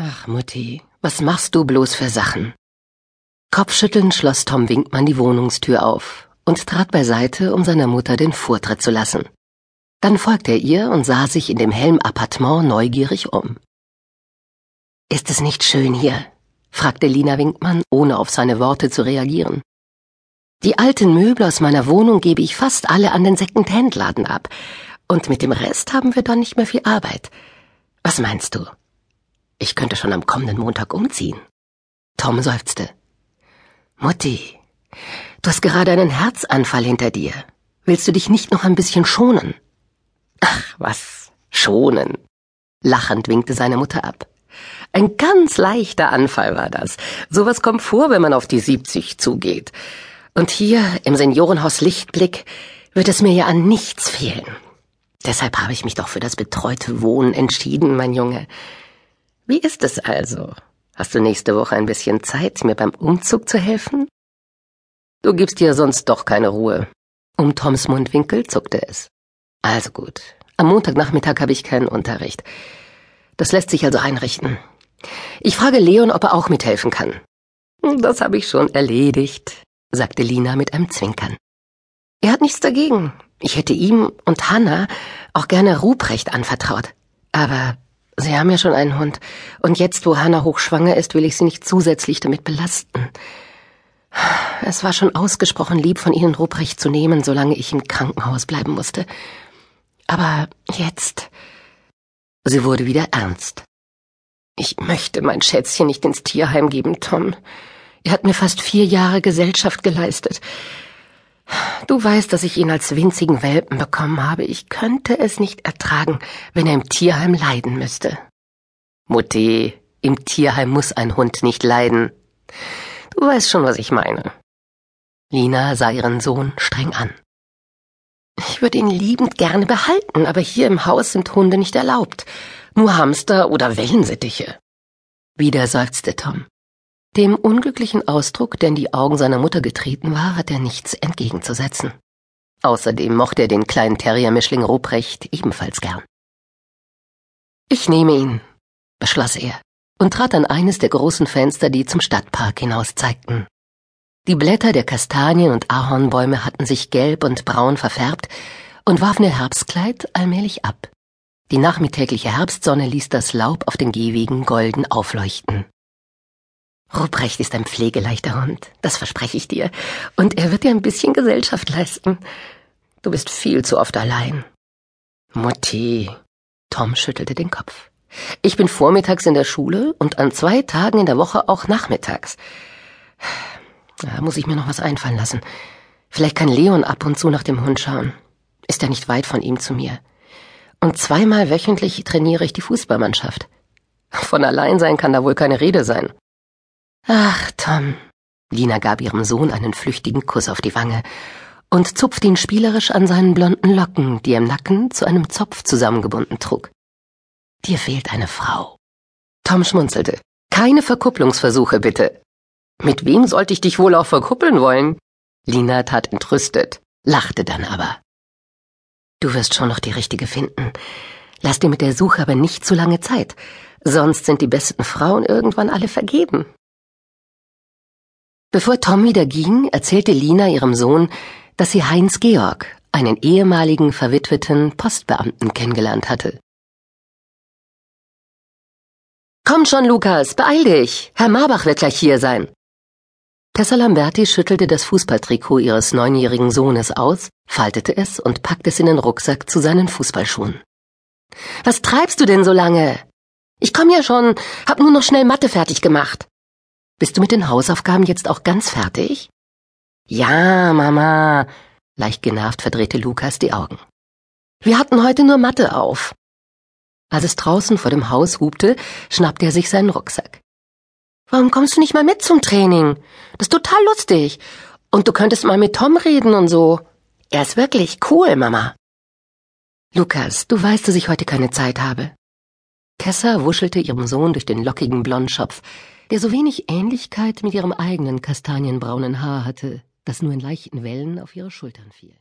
Ach, Mutti, was machst du bloß für Sachen? Kopfschüttelnd schloss Tom Winkmann die Wohnungstür auf und trat beiseite, um seiner Mutter den Vortritt zu lassen. Dann folgte er ihr und sah sich in dem hellen Appartement neugierig um. Ist es nicht schön hier? fragte Lina Winkmann, ohne auf seine Worte zu reagieren. Die alten Möbel aus meiner Wohnung gebe ich fast alle an den Second-Hand-Laden ab, und mit dem Rest haben wir dann nicht mehr viel Arbeit. Was meinst du? Ich könnte schon am kommenden Montag umziehen. Tom seufzte. Mutti, du hast gerade einen Herzanfall hinter dir. Willst du dich nicht noch ein bisschen schonen? Ach, was? Schonen? Lachend winkte seine Mutter ab. Ein ganz leichter Anfall war das. Sowas kommt vor, wenn man auf die siebzig zugeht. Und hier im Seniorenhaus Lichtblick wird es mir ja an nichts fehlen. Deshalb habe ich mich doch für das betreute Wohnen entschieden, mein Junge. Wie ist es also? Hast du nächste Woche ein bisschen Zeit, mir beim Umzug zu helfen? Du gibst dir sonst doch keine Ruhe. Um Toms Mundwinkel zuckte es. Also gut. Am Montagnachmittag habe ich keinen Unterricht. Das lässt sich also einrichten. Ich frage Leon, ob er auch mithelfen kann. Das habe ich schon erledigt, sagte Lina mit einem Zwinkern. Er hat nichts dagegen. Ich hätte ihm und Hanna auch gerne Ruprecht anvertraut. Aber Sie haben ja schon einen Hund. Und jetzt, wo Hanna hochschwanger ist, will ich Sie nicht zusätzlich damit belasten. Es war schon ausgesprochen lieb von Ihnen, Ruprecht zu nehmen, solange ich im Krankenhaus bleiben musste. Aber jetzt. Sie wurde wieder ernst. Ich möchte mein Schätzchen nicht ins Tierheim geben, Tom. Er hat mir fast vier Jahre Gesellschaft geleistet. Du weißt, dass ich ihn als winzigen Welpen bekommen habe. Ich könnte es nicht ertragen, wenn er im Tierheim leiden müsste. Mutti, im Tierheim muss ein Hund nicht leiden. Du weißt schon, was ich meine. Lina sah ihren Sohn streng an. Ich würde ihn liebend gerne behalten, aber hier im Haus sind Hunde nicht erlaubt. Nur Hamster oder Wellensittiche. Wieder seufzte Tom. Dem unglücklichen Ausdruck, der in die Augen seiner Mutter getreten war, hat er nichts entgegenzusetzen. Außerdem mochte er den kleinen Terriermischling Ruprecht ebenfalls gern. Ich nehme ihn, beschloss er und trat an eines der großen Fenster, die zum Stadtpark hinaus zeigten. Die Blätter der Kastanien- und Ahornbäume hatten sich gelb und braun verfärbt und warfen ihr Herbstkleid allmählich ab. Die nachmittägliche Herbstsonne ließ das Laub auf den Gehwegen golden aufleuchten. Ruprecht ist ein pflegeleichter Hund, das verspreche ich dir, und er wird dir ein bisschen Gesellschaft leisten. Du bist viel zu oft allein. Mutti. Tom schüttelte den Kopf. Ich bin vormittags in der Schule und an zwei Tagen in der Woche auch nachmittags. Da muss ich mir noch was einfallen lassen. Vielleicht kann Leon ab und zu nach dem Hund schauen. Ist er nicht weit von ihm zu mir. Und zweimal wöchentlich trainiere ich die Fußballmannschaft. Von allein sein kann da wohl keine Rede sein. Ach, Tom. Lina gab ihrem Sohn einen flüchtigen Kuss auf die Wange und zupfte ihn spielerisch an seinen blonden Locken, die er im Nacken zu einem Zopf zusammengebunden trug. Dir fehlt eine Frau. Tom schmunzelte. Keine Verkupplungsversuche, bitte. Mit wem sollte ich dich wohl auch verkuppeln wollen? Lina tat entrüstet, lachte dann aber. Du wirst schon noch die richtige finden. Lass dir mit der Suche aber nicht zu lange Zeit, sonst sind die besten Frauen irgendwann alle vergeben. Bevor Tom wieder ging, erzählte Lina ihrem Sohn, dass sie Heinz Georg, einen ehemaligen verwitweten Postbeamten, kennengelernt hatte. Komm schon, Lukas, beeil dich. Herr Marbach wird gleich hier sein. Tessa Lamberti schüttelte das Fußballtrikot ihres neunjährigen Sohnes aus, faltete es und packte es in den Rucksack zu seinen Fußballschuhen. Was treibst du denn so lange? Ich komm ja schon, hab nur noch schnell Mathe fertig gemacht. Bist du mit den Hausaufgaben jetzt auch ganz fertig? Ja, Mama. Leicht genervt verdrehte Lukas die Augen. Wir hatten heute nur Mathe auf. Als es draußen vor dem Haus hubte, schnappte er sich seinen Rucksack. Warum kommst du nicht mal mit zum Training? Das ist total lustig. Und du könntest mal mit Tom reden und so. Er ist wirklich cool, Mama. Lukas, du weißt, dass ich heute keine Zeit habe. Tessa wuschelte ihrem Sohn durch den lockigen Blondschopf, der so wenig Ähnlichkeit mit ihrem eigenen kastanienbraunen Haar hatte, das nur in leichten Wellen auf ihre Schultern fiel.